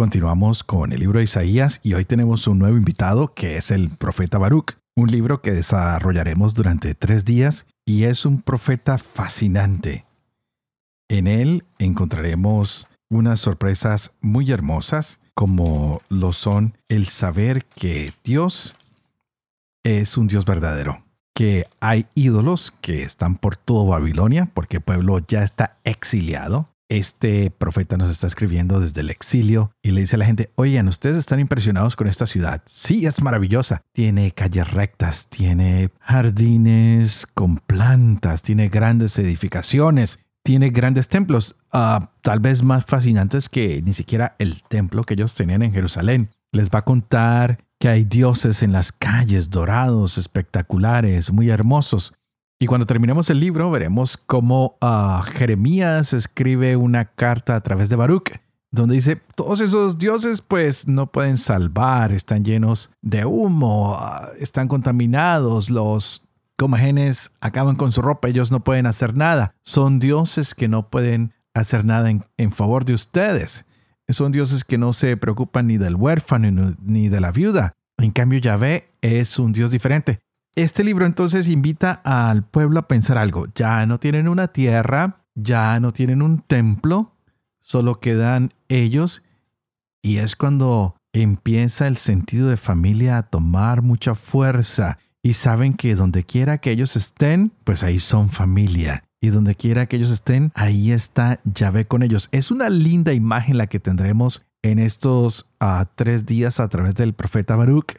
Continuamos con el libro de Isaías y hoy tenemos un nuevo invitado que es el profeta Baruch, un libro que desarrollaremos durante tres días y es un profeta fascinante. En él encontraremos unas sorpresas muy hermosas como lo son el saber que Dios es un Dios verdadero, que hay ídolos que están por todo Babilonia porque el pueblo ya está exiliado, este profeta nos está escribiendo desde el exilio y le dice a la gente, oigan, ustedes están impresionados con esta ciudad. Sí, es maravillosa. Tiene calles rectas, tiene jardines con plantas, tiene grandes edificaciones, tiene grandes templos, uh, tal vez más fascinantes que ni siquiera el templo que ellos tenían en Jerusalén. Les va a contar que hay dioses en las calles dorados, espectaculares, muy hermosos. Y cuando terminemos el libro, veremos cómo uh, Jeremías escribe una carta a través de Baruch, donde dice, todos esos dioses pues no pueden salvar, están llenos de humo, uh, están contaminados, los comagenes acaban con su ropa, ellos no pueden hacer nada. Son dioses que no pueden hacer nada en, en favor de ustedes. Son dioses que no se preocupan ni del huérfano ni de la viuda. En cambio, Yahvé es un Dios diferente. Este libro entonces invita al pueblo a pensar algo. Ya no tienen una tierra, ya no tienen un templo, solo quedan ellos y es cuando empieza el sentido de familia a tomar mucha fuerza y saben que donde quiera que ellos estén, pues ahí son familia. Y donde quiera que ellos estén, ahí está Yahvé con ellos. Es una linda imagen la que tendremos en estos uh, tres días a través del profeta Baruch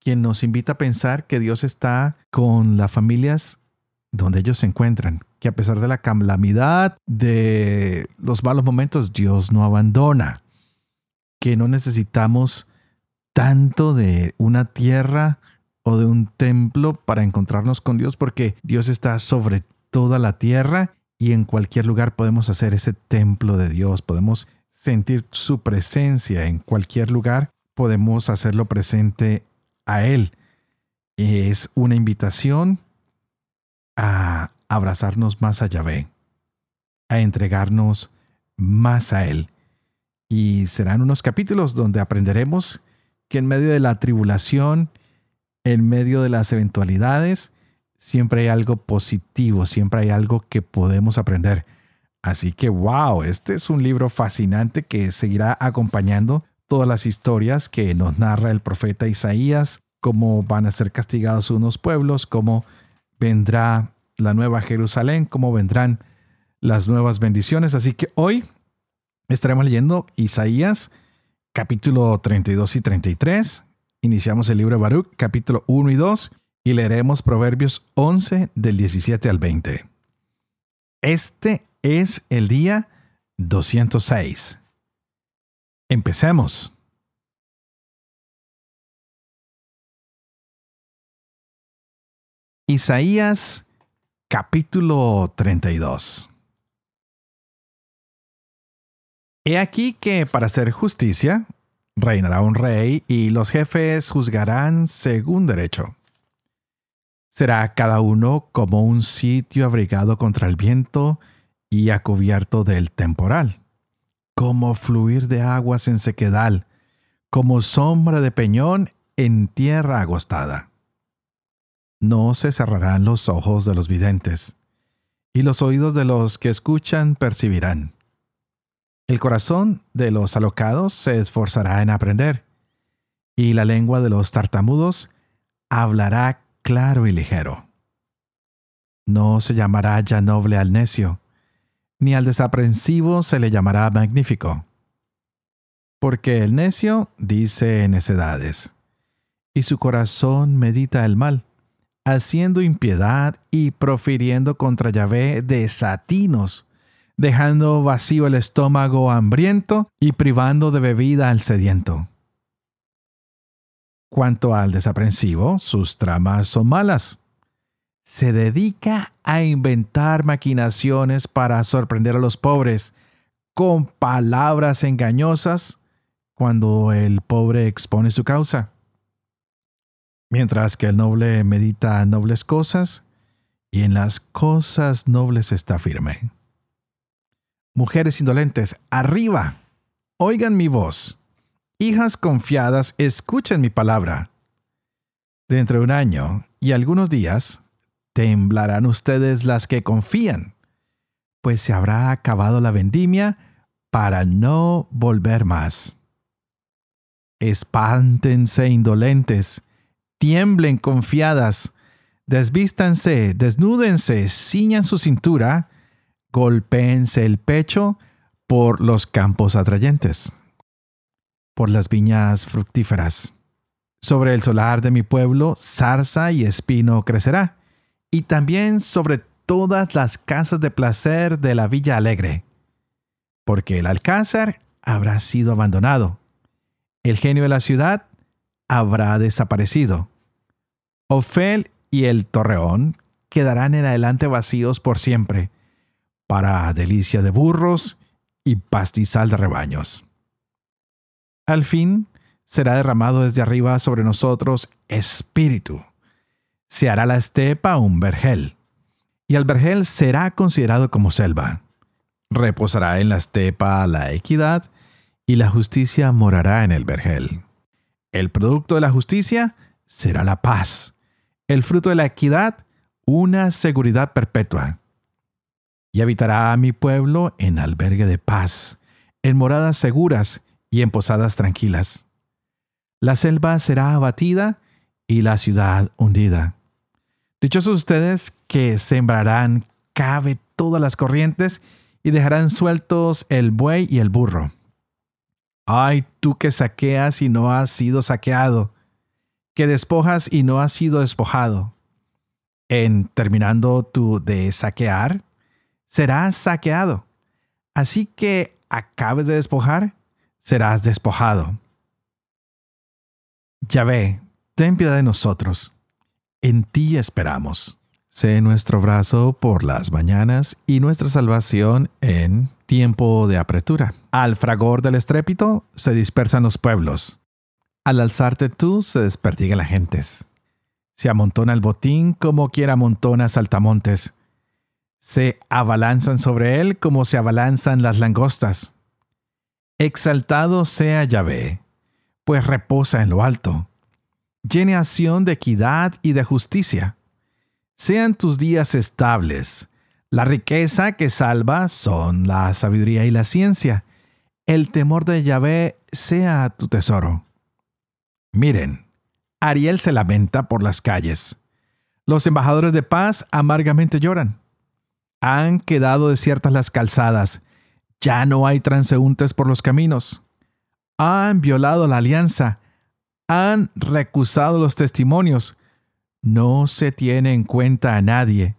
quien nos invita a pensar que Dios está con las familias donde ellos se encuentran, que a pesar de la calamidad, de los malos momentos, Dios no abandona, que no necesitamos tanto de una tierra o de un templo para encontrarnos con Dios, porque Dios está sobre toda la tierra y en cualquier lugar podemos hacer ese templo de Dios, podemos sentir su presencia en cualquier lugar, podemos hacerlo presente a Él. Es una invitación a abrazarnos más a Yahvé, a entregarnos más a Él. Y serán unos capítulos donde aprenderemos que en medio de la tribulación, en medio de las eventualidades, siempre hay algo positivo, siempre hay algo que podemos aprender. Así que, wow, este es un libro fascinante que seguirá acompañando todas las historias que nos narra el profeta Isaías, cómo van a ser castigados unos pueblos, cómo vendrá la nueva Jerusalén, cómo vendrán las nuevas bendiciones. Así que hoy estaremos leyendo Isaías capítulo 32 y 33. Iniciamos el libro de Baruch capítulo 1 y 2 y leeremos Proverbios 11 del 17 al 20. Este es el día 206. Empecemos. Isaías capítulo 32. He aquí que para hacer justicia reinará un rey y los jefes juzgarán según derecho. Será cada uno como un sitio abrigado contra el viento y a cubierto del temporal como fluir de aguas en sequedal, como sombra de peñón en tierra agostada. No se cerrarán los ojos de los videntes, y los oídos de los que escuchan percibirán. El corazón de los alocados se esforzará en aprender, y la lengua de los tartamudos hablará claro y ligero. No se llamará ya noble al necio, ni al desaprensivo se le llamará magnífico. Porque el necio dice necedades, y su corazón medita el mal, haciendo impiedad y profiriendo contra Yahvé desatinos, dejando vacío el estómago hambriento y privando de bebida al sediento. Cuanto al desaprensivo, sus tramas son malas. Se dedica a inventar maquinaciones para sorprender a los pobres con palabras engañosas cuando el pobre expone su causa. Mientras que el noble medita nobles cosas, y en las cosas nobles está firme. Mujeres indolentes, arriba, oigan mi voz. Hijas confiadas, escuchen mi palabra. Dentro de un año y algunos días, temblarán ustedes las que confían, pues se habrá acabado la vendimia para no volver más. Espántense indolentes, tiemblen confiadas, desvístanse, desnúdense, ciñan su cintura, golpéense el pecho por los campos atrayentes, por las viñas fructíferas. Sobre el solar de mi pueblo, zarza y espino crecerá, y también sobre todas las casas de placer de la villa alegre, porque el alcázar habrá sido abandonado, el genio de la ciudad habrá desaparecido. Ofel y el torreón quedarán en adelante vacíos por siempre, para delicia de burros y pastizal de rebaños. Al fin será derramado desde arriba sobre nosotros espíritu. Se hará la estepa un vergel, y el vergel será considerado como selva. Reposará en la estepa la equidad, y la justicia morará en el vergel. El producto de la justicia será la paz, el fruto de la equidad, una seguridad perpetua. Y habitará mi pueblo en albergue de paz, en moradas seguras y en posadas tranquilas. La selva será abatida y la ciudad hundida. Dichosos ustedes que sembrarán cabe todas las corrientes y dejarán sueltos el buey y el burro. Ay, tú que saqueas y no has sido saqueado, que despojas y no has sido despojado. En terminando tú de saquear, serás saqueado. Así que acabes de despojar, serás despojado. Yahvé, ten piedad de nosotros. En ti esperamos. Sé nuestro brazo por las mañanas y nuestra salvación en tiempo de apretura. Al fragor del estrépito se dispersan los pueblos. Al alzarte tú se desperdigan las gentes. Se amontona el botín como quiera amontona saltamontes. Se abalanzan sobre él como se abalanzan las langostas. Exaltado sea Yahvé, pues reposa en lo alto. Llene acción de equidad y de justicia. Sean tus días estables, la riqueza que salva son la sabiduría y la ciencia. El temor de Yahvé sea tu tesoro. Miren, Ariel se lamenta por las calles. Los embajadores de paz amargamente lloran. Han quedado desiertas las calzadas. Ya no hay transeúntes por los caminos. Han violado la alianza. Han recusado los testimonios. No se tiene en cuenta a nadie.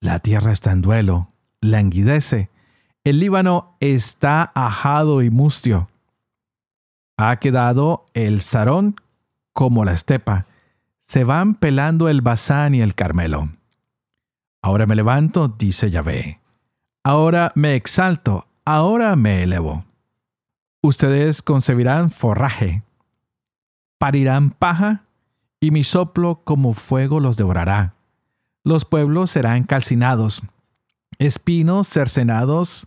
La tierra está en duelo, languidece. El Líbano está ajado y mustio. Ha quedado el Sarón como la estepa. Se van pelando el Bazán y el Carmelo. Ahora me levanto, dice Yahvé. Ahora me exalto, ahora me elevo. Ustedes concebirán forraje, parirán paja, y mi soplo como fuego los devorará los pueblos serán calcinados, espinos cercenados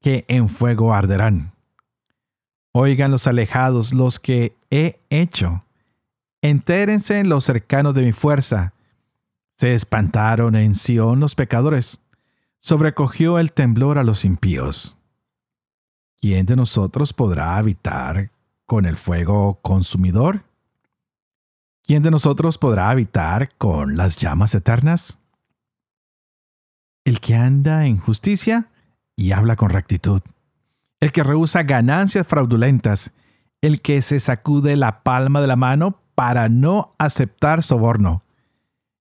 que en fuego arderán. Oigan los alejados los que he hecho. Entérense en los cercanos de mi fuerza. Se espantaron en Sión los pecadores. Sobrecogió el temblor a los impíos. ¿Quién de nosotros podrá habitar con el fuego consumidor? ¿Quién de nosotros podrá habitar con las llamas eternas? el que anda en justicia y habla con rectitud, el que rehúsa ganancias fraudulentas, el que se sacude la palma de la mano para no aceptar soborno,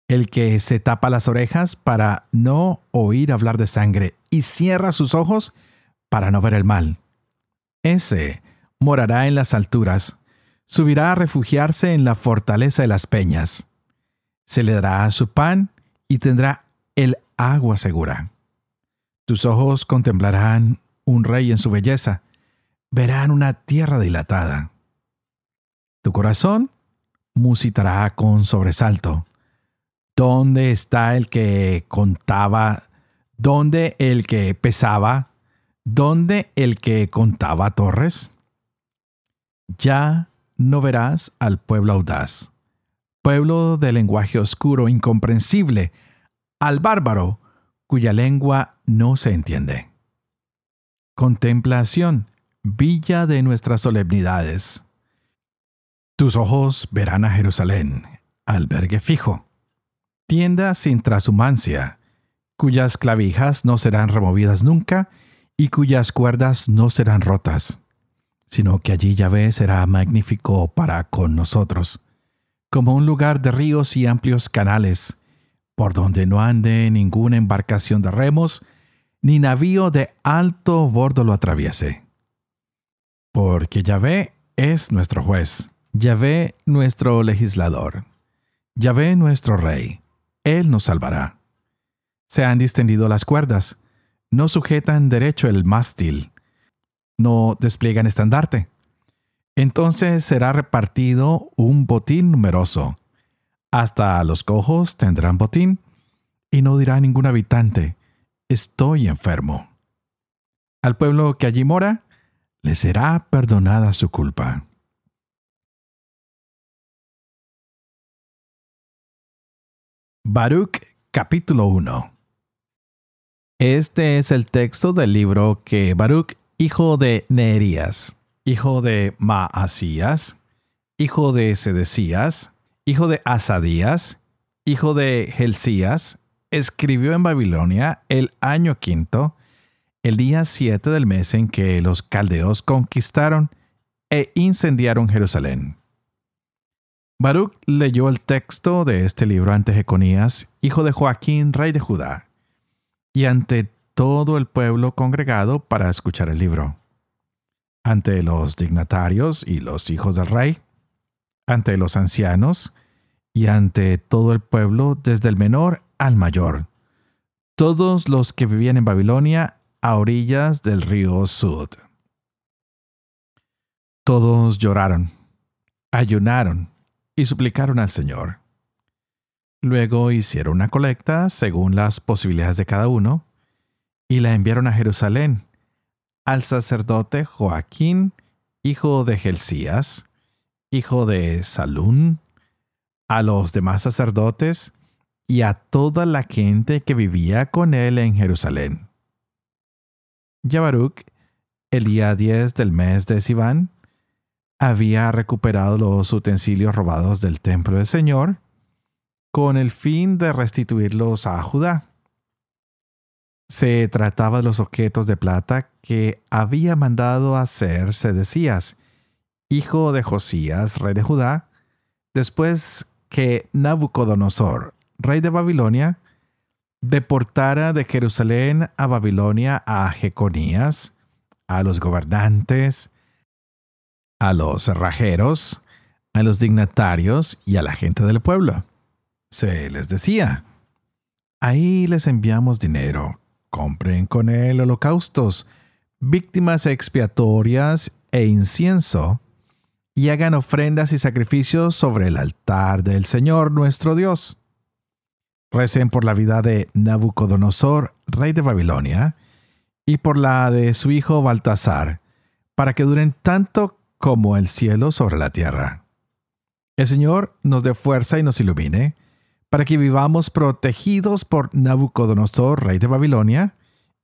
el que se tapa las orejas para no oír hablar de sangre y cierra sus ojos para no ver el mal. Ese morará en las alturas, subirá a refugiarse en la fortaleza de las peñas. Se le dará su pan y tendrá el agua segura. Tus ojos contemplarán un rey en su belleza, verán una tierra dilatada. Tu corazón musitará con sobresalto. ¿Dónde está el que contaba? ¿Dónde el que pesaba? ¿Dónde el que contaba torres? Ya no verás al pueblo audaz, pueblo de lenguaje oscuro, incomprensible, al bárbaro, cuya lengua no se entiende. Contemplación, villa de nuestras solemnidades. Tus ojos verán a Jerusalén, albergue fijo, tienda sin trashumancia, cuyas clavijas no serán removidas nunca y cuyas cuerdas no serán rotas, sino que allí Yahvé será magnífico para con nosotros, como un lugar de ríos y amplios canales, por donde no ande ninguna embarcación de remos, ni navío de alto bordo lo atraviese. Porque Yahvé es nuestro juez Yahvé nuestro legislador, Yahvé nuestro rey, Él nos salvará. Se han distendido las cuerdas, no sujetan derecho el mástil, no despliegan estandarte. Entonces será repartido un botín numeroso. Hasta los cojos tendrán botín, y no dirá ningún habitante, estoy enfermo. Al pueblo que allí mora, le será perdonada su culpa. Baruch capítulo 1 Este es el texto del libro que Baruch, hijo de Neerías, hijo de Maasías, hijo de Sedecías, hijo de Asadías, hijo de Gelsías, escribió en Babilonia el año quinto, el día siete del mes en que los caldeos conquistaron e incendiaron Jerusalén. Baruch leyó el texto de este libro ante Jeconías, hijo de Joaquín, rey de Judá, y ante todo el pueblo congregado para escuchar el libro, ante los dignatarios y los hijos del rey, ante los ancianos y ante todo el pueblo, desde el menor al mayor, todos los que vivían en Babilonia a orillas del río Sud. Todos lloraron, ayunaron, y suplicaron al Señor. Luego hicieron una colecta según las posibilidades de cada uno y la enviaron a Jerusalén al sacerdote Joaquín, hijo de Gelsías, hijo de Salún, a los demás sacerdotes y a toda la gente que vivía con él en Jerusalén. Yabaruc, el día 10 del mes de Sivan, había recuperado los utensilios robados del templo del Señor con el fin de restituirlos a Judá. Se trataba de los objetos de plata que había mandado hacer Sedecías, hijo de Josías, rey de Judá, después que Nabucodonosor, rey de Babilonia, deportara de Jerusalén a Babilonia a Jeconías, a los gobernantes, a los cerrajeros, a los dignatarios y a la gente del pueblo. Se les decía, ahí les enviamos dinero, compren con él holocaustos, víctimas expiatorias e incienso, y hagan ofrendas y sacrificios sobre el altar del Señor nuestro Dios. Recen por la vida de Nabucodonosor, rey de Babilonia, y por la de su hijo Baltasar, para que duren tanto como el cielo sobre la tierra. El Señor nos dé fuerza y nos ilumine, para que vivamos protegidos por Nabucodonosor, rey de Babilonia,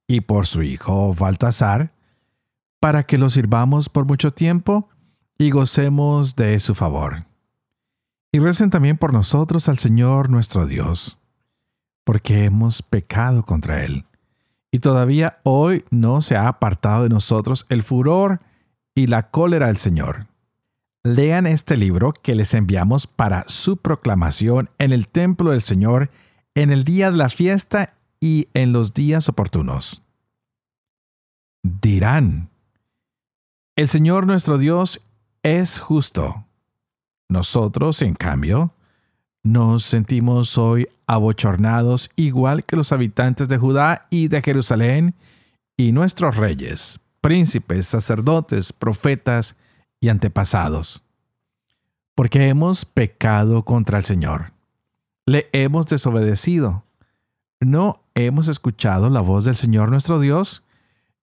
y por su hijo Baltasar, para que lo sirvamos por mucho tiempo y gocemos de su favor. Y recen también por nosotros al Señor nuestro Dios, porque hemos pecado contra Él. Y todavía hoy no se ha apartado de nosotros el furor y la cólera del Señor. Lean este libro que les enviamos para su proclamación en el templo del Señor en el día de la fiesta y en los días oportunos. Dirán, el Señor nuestro Dios es justo, Nosotros, en cambio, nos sentimos hoy abochornados igual que los habitantes de Judá y de Jerusalén y nuestros reyes, príncipes, sacerdotes, profetas y antepasados. Porque hemos pecado contra el Señor. Le hemos desobedecido. No hemos escuchado la voz del Señor nuestro Dios,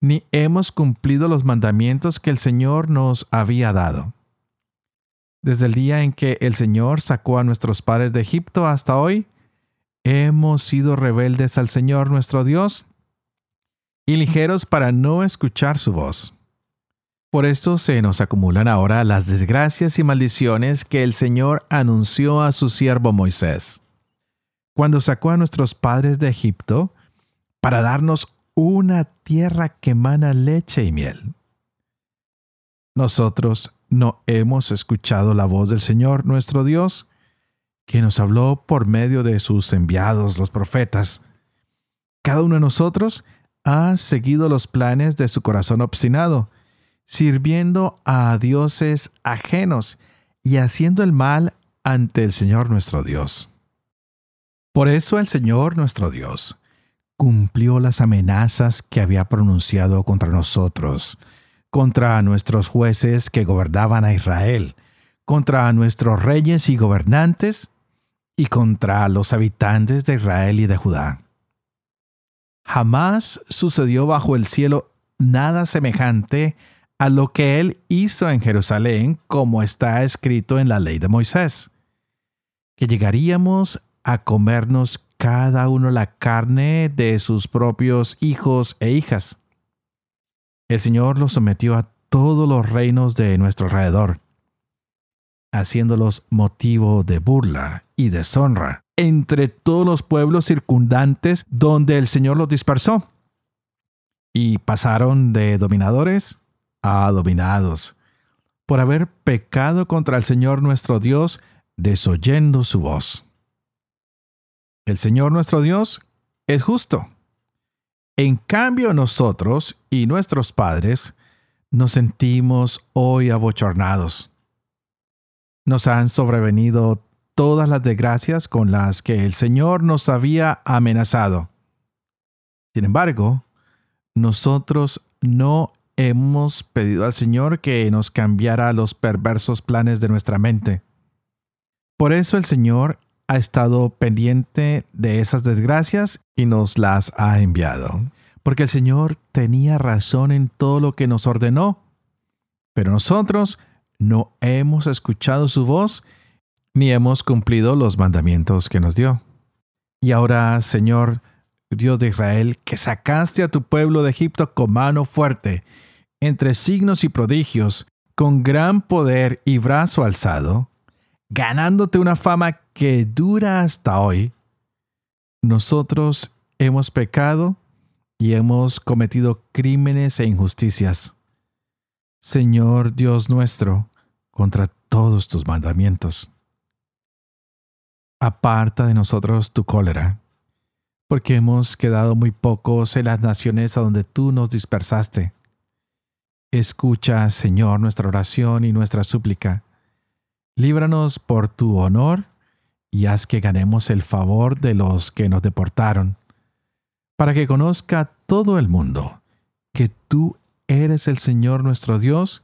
ni hemos cumplido los mandamientos que el Señor nos había dado. Desde el día en que el Señor sacó a nuestros padres de Egipto hasta hoy, hemos sido rebeldes al Señor nuestro Dios y ligeros para no escuchar su voz. Por esto se nos acumulan ahora las desgracias y maldiciones que el Señor anunció a su siervo Moisés, cuando sacó a nuestros padres de Egipto para darnos una tierra que emana leche y miel. Nosotros no hemos escuchado la voz del Señor nuestro Dios, que nos habló por medio de sus enviados, los profetas. Cada uno de nosotros ha seguido los planes de su corazón obstinado, sirviendo a dioses ajenos y haciendo el mal ante el Señor nuestro Dios. Por eso el Señor nuestro Dios cumplió las amenazas que había pronunciado contra nosotros, contra nuestros jueces que gobernaban a Israel, contra nuestros reyes y gobernantes, y contra los habitantes de Israel y de Judá. Jamás sucedió bajo el cielo nada semejante a lo que él hizo en Jerusalén, como está escrito en la ley de Moisés, que llegaríamos a comernos cada uno la carne de sus propios hijos e hijas, el Señor los sometió a todos los reinos de nuestro alrededor, haciéndolos motivo de burla y deshonra entre todos los pueblos circundantes donde el Señor los dispersó. Y pasaron de dominadores a dominados, por haber pecado contra el Señor nuestro Dios, desoyendo su voz. El Señor nuestro Dios es justo en cambio nosotros y nuestros padres nos sentimos hoy abochornados. Nos han sobrevenido todas las desgracias con las que el Señor nos había amenazado. Sin embargo, nosotros no hemos pedido al Señor que nos cambiara los perversos planes de nuestra mente. Por eso el Señor ha estado pendiente de esas desgracias y nos las ha enviado. Porque el Señor tenía razón en todo lo que nos ordenó. Pero nosotros no hemos escuchado su voz ni hemos cumplido los mandamientos que nos dio. Y ahora, Señor, Dios de Israel, que sacaste a tu pueblo de Egipto con mano fuerte, entre signos y prodigios, con gran poder y brazo alzado, ganándote una fama que dura hasta hoy, nosotros hemos pecado y hemos cometido crímenes e injusticias. Señor Dios nuestro, contra todos tus mandamientos. Aparta de nosotros tu cólera, porque hemos quedado muy pocos en las naciones a donde tú nos dispersaste. Escucha, Señor, nuestra oración y nuestra súplica líbranos por tu honor y haz que ganemos el favor de los que nos deportaron, para que conozca todo el mundo que tú eres el Señor nuestro Dios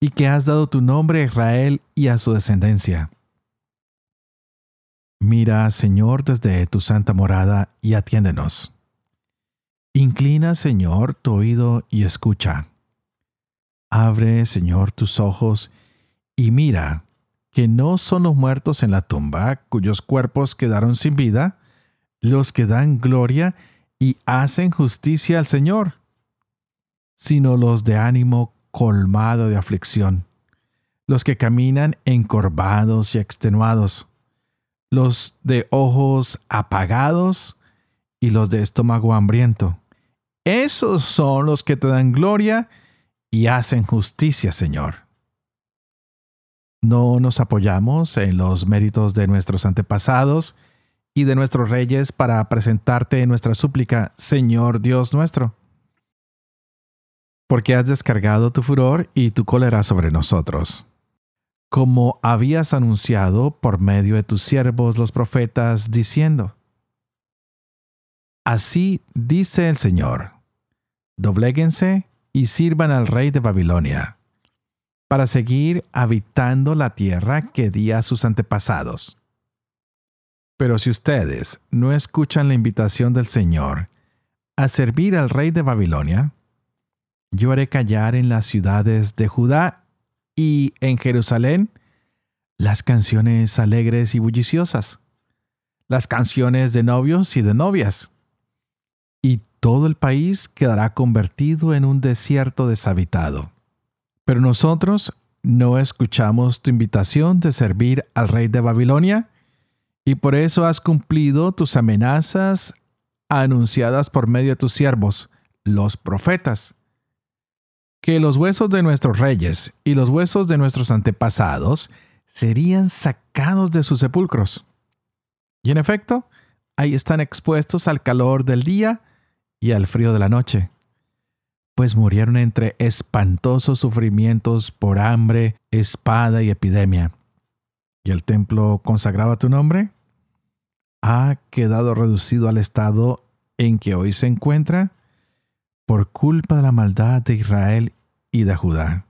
y que has dado tu nombre a Israel y a su descendencia. Mira, Señor, desde tu santa morada y atiéndenos. Inclina, Señor, tu oído y escucha. Abre, Señor, tus ojos y mira que no son los muertos en la tumba, cuyos cuerpos quedaron sin vida, los que dan gloria y hacen justicia al Señor, sino los de ánimo colmado de aflicción, los que caminan encorvados y extenuados, los de ojos apagados y los de estómago hambriento. Esos son los que te dan gloria y hacen justicia, Señor. No nos apoyamos en los méritos de nuestros antepasados y de nuestros reyes para presentarte nuestra súplica, Señor Dios nuestro. Porque has descargado tu furor y tu cólera sobre nosotros. como habías anunciado por medio de tus siervos los profetas, diciendo, Así dice el Señor, dobléguense y sirvan al rey de Babilonia, para seguir habitando la tierra que di a sus antepasados. Pero si ustedes no escuchan la invitación del Señor a servir al rey de Babilonia, yo haré callar en las ciudades de Judá y en Jerusalén las canciones alegres y bulliciosas, las canciones de novios y de novias, todo el país quedará convertido en un desierto deshabitado. Pero nosotros no escuchamos tu invitación de servir al rey de Babilonia, y por eso has cumplido tus amenazas anunciadas por medio de tus siervos, los profetas. Que los huesos de nuestros reyes y los huesos de nuestros antepasados serían sacados de sus sepulcros. Y en efecto, ahí están expuestos al calor del día y al frío de la noche, pues murieron entre espantosos sufrimientos por hambre, espada y epidemia. ¿Y el templo consagrado a tu nombre? ha quedado reducido al estado en que hoy se encuentra por culpa de la maldad de Israel y de Judá.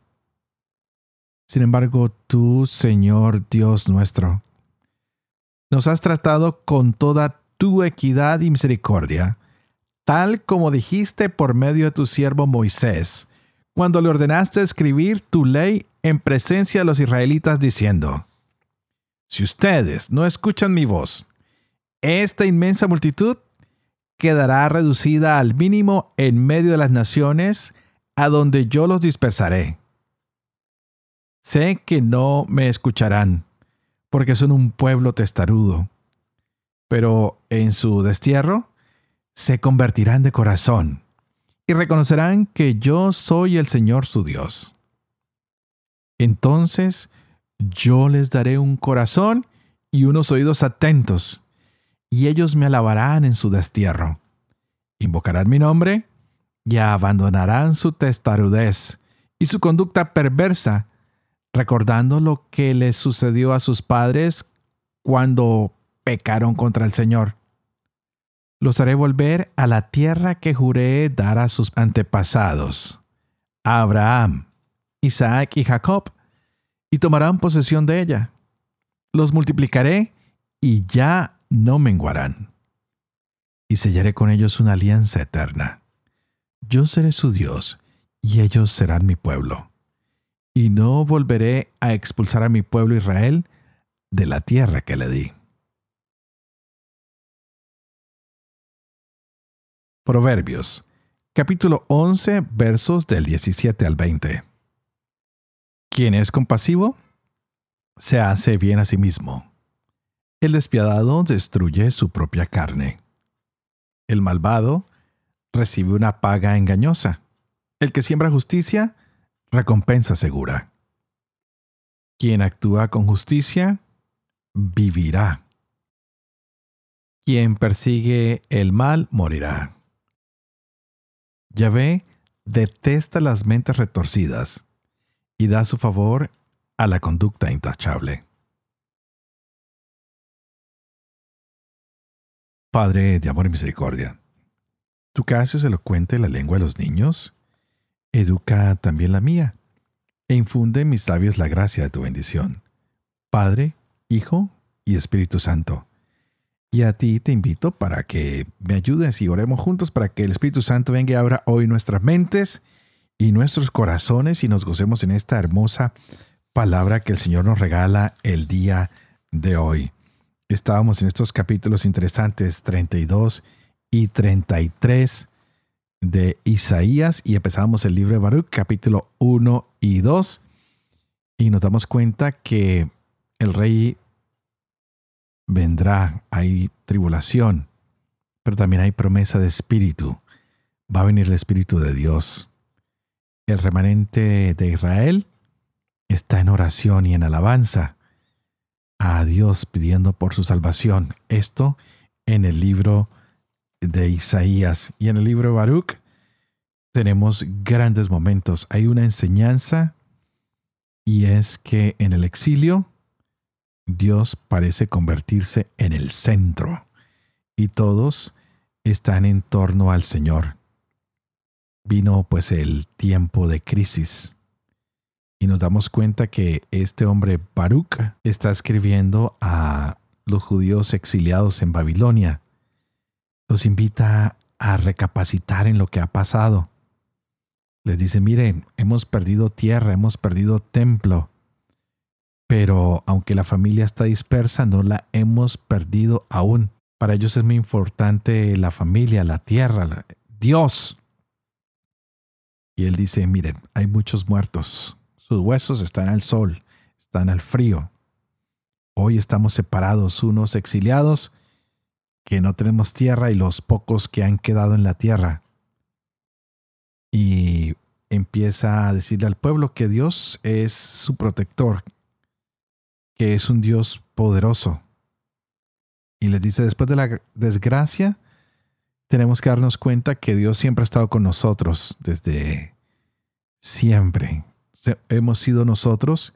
Sin embargo, tú, Señor Dios nuestro, nos has tratado con toda tu equidad y misericordia, tal como dijiste por medio de tu siervo Moisés, cuando le ordenaste escribir tu ley en presencia de los israelitas, diciendo, Si ustedes no escuchan mi voz, esta inmensa multitud quedará reducida al mínimo en medio de las naciones a donde yo los dispersaré. Sé que no me escucharán, porque son un pueblo testarudo, pero en su destierro se convertirán de corazón y reconocerán que yo soy el Señor su Dios. Entonces yo les daré un corazón y unos oídos atentos y ellos me alabarán en su destierro. Invocarán mi nombre y abandonarán su testarudez y su conducta perversa, recordando lo que les sucedió a sus padres cuando pecaron contra el Señor. Los haré volver a la tierra que juré dar a sus antepasados, a Abraham, Isaac y Jacob, y tomarán posesión de ella. Los multiplicaré y ya no menguarán. Y sellaré con ellos una alianza eterna. Yo seré su Dios, y ellos serán mi pueblo. Y no volveré a expulsar a mi pueblo Israel de la tierra que le di. Proverbios, capítulo 11, versos del 17 al 20. Quien es compasivo, se hace bien a sí mismo el despiadado destruye su propia carne. El malvado recibe una paga engañosa. El que siembra justicia, recompensa segura. Quien actúa con justicia, vivirá. Quien persigue el mal, morirá. Yahvé detesta las mentes retorcidas y da su favor a la conducta intachable. Padre de amor y misericordia, tú que haces elocuente la lengua de los niños, educa también la mía, e infunde en mis labios la gracia de tu bendición. Padre, Hijo y Espíritu Santo. Y a ti te invito para que me ayudes y oremos juntos para que el Espíritu Santo venga y abra hoy nuestras mentes y nuestros corazones y nos gocemos en esta hermosa palabra que el Señor nos regala el día de hoy. Estábamos en estos capítulos interesantes 32 y 33 de Isaías y empezamos el libro de Baruch, capítulo 1 y 2, y nos damos cuenta que el rey vendrá, hay tribulación, pero también hay promesa de espíritu. Va a venir el espíritu de Dios. El remanente de Israel está en oración y en alabanza a Dios pidiendo por su salvación. Esto en el libro de Isaías y en el libro de Baruch tenemos grandes momentos. Hay una enseñanza Y es que en el exilio, Dios parece convertirse en el centro y todos están en torno al Señor. Vino pues el tiempo de crisis y nos damos cuenta que este hombre Baruch está escribiendo a los judíos exiliados en Babilonia. Los invita a recapacitar en lo que ha pasado. Les dice, miren, hemos perdido tierra, hemos perdido templo, pero aunque la familia está dispersa, no la hemos perdido aún. Para ellos es muy importante la familia, la tierra, Dios. Y él dice, miren, hay muchos muertos, sus huesos están al sol, están al frío. Hoy estamos separados, unos exiliados que no tenemos tierra y los pocos que han quedado en la tierra. Y empieza a decirle al pueblo que Dios es su protector, que es un Dios poderoso. Y les dice, después de la desgracia, tenemos que darnos cuenta que Dios siempre ha estado con nosotros desde siempre. Hemos sido nosotros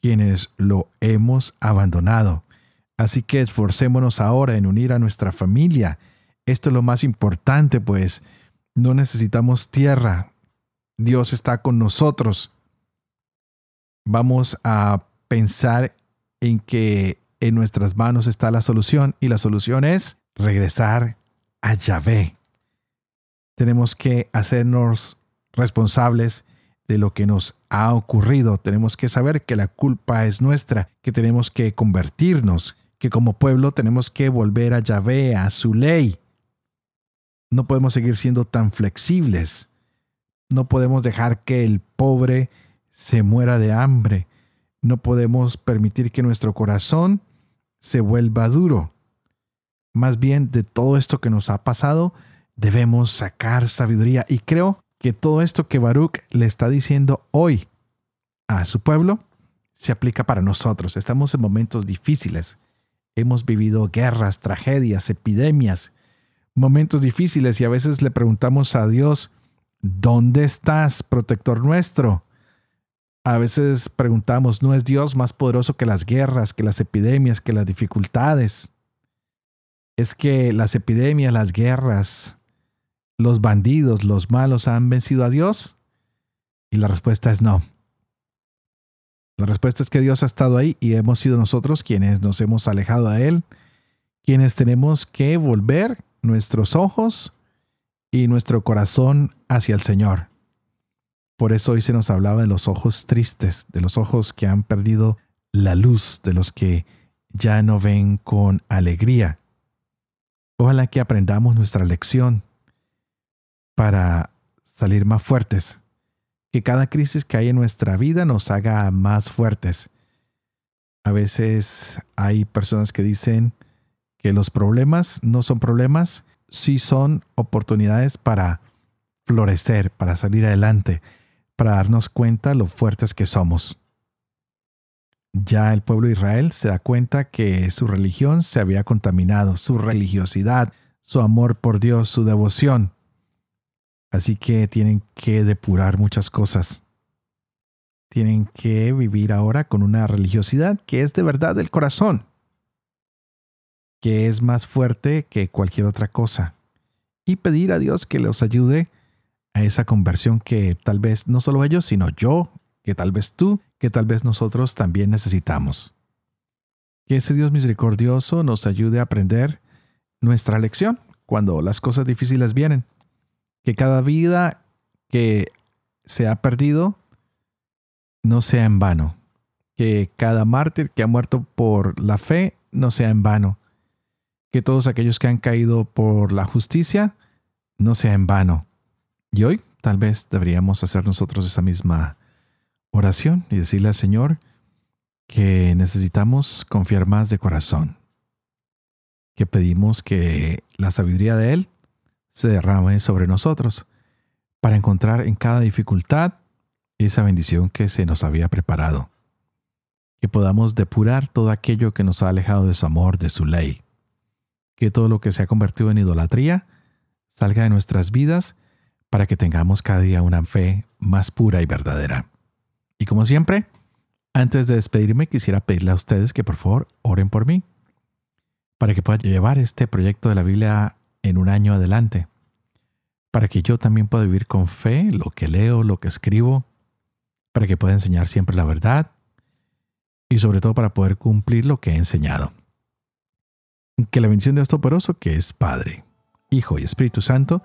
quienes lo hemos abandonado. Así que esforcémonos ahora en unir a nuestra familia. Esto es lo más importante, pues no necesitamos tierra. Dios está con nosotros. Vamos a pensar en que en nuestras manos está la solución y la solución es regresar a Yahvé. Tenemos que hacernos responsables de lo que nos ha ocurrido. Tenemos que saber que la culpa es nuestra, que tenemos que convertirnos, que como pueblo tenemos que volver a Yahvé, a su ley. No podemos seguir siendo tan flexibles. No podemos dejar que el pobre se muera de hambre. No podemos permitir que nuestro corazón se vuelva duro. Más bien de todo esto que nos ha pasado, debemos sacar sabiduría. Y creo que todo esto que Baruch le está diciendo hoy a su pueblo se aplica para nosotros. Estamos en momentos difíciles. Hemos vivido guerras, tragedias, epidemias, momentos difíciles y a veces le preguntamos a Dios, ¿dónde estás, protector nuestro? A veces preguntamos, ¿no es Dios más poderoso que las guerras, que las epidemias, que las dificultades? Es que las epidemias, las guerras, los bandidos, los malos han vencido a Dios? Y la respuesta es no. La respuesta es que Dios ha estado ahí y hemos sido nosotros quienes nos hemos alejado de Él, quienes tenemos que volver nuestros ojos y nuestro corazón hacia el Señor. Por eso hoy se nos hablaba de los ojos tristes, de los ojos que han perdido la luz, de los que ya no ven con alegría. Ojalá que aprendamos nuestra lección para salir más fuertes, que cada crisis que hay en nuestra vida nos haga más fuertes. A veces hay personas que dicen que los problemas no son problemas, sí son oportunidades para florecer, para salir adelante, para darnos cuenta lo fuertes que somos. Ya el pueblo de Israel se da cuenta que su religión se había contaminado, su religiosidad, su amor por Dios, su devoción. Así que tienen que depurar muchas cosas. Tienen que vivir ahora con una religiosidad que es de verdad del corazón, que es más fuerte que cualquier otra cosa. Y pedir a Dios que los ayude esa conversión que tal vez no solo ellos, sino yo, que tal vez tú, que tal vez nosotros también necesitamos. Que ese Dios misericordioso nos ayude a aprender nuestra lección cuando las cosas difíciles vienen. Que cada vida que se ha perdido no sea en vano. Que cada mártir que ha muerto por la fe no sea en vano. Que todos aquellos que han caído por la justicia no sea en vano. Y hoy tal vez deberíamos hacer nosotros esa misma oración y decirle al Señor que necesitamos confiar más de corazón, que pedimos que la sabiduría de Él se derrame sobre nosotros para encontrar en cada dificultad esa bendición que se nos había preparado, que podamos depurar todo aquello que nos ha alejado de su amor, de su ley, que todo lo que se ha convertido en idolatría salga de nuestras vidas para que tengamos cada día una fe más pura y verdadera. Y como siempre, Antes de despedirme, quisiera pedirle a ustedes que por favor oren por mí, para que pueda llevar este proyecto de la Biblia en un año adelante, para que yo también pueda vivir con fe lo que leo, lo que escribo, para que pueda enseñar siempre la verdad y sobre todo para poder cumplir lo que he enseñado. Que la bendición de Dios que es Padre, Hijo y Espíritu Santo,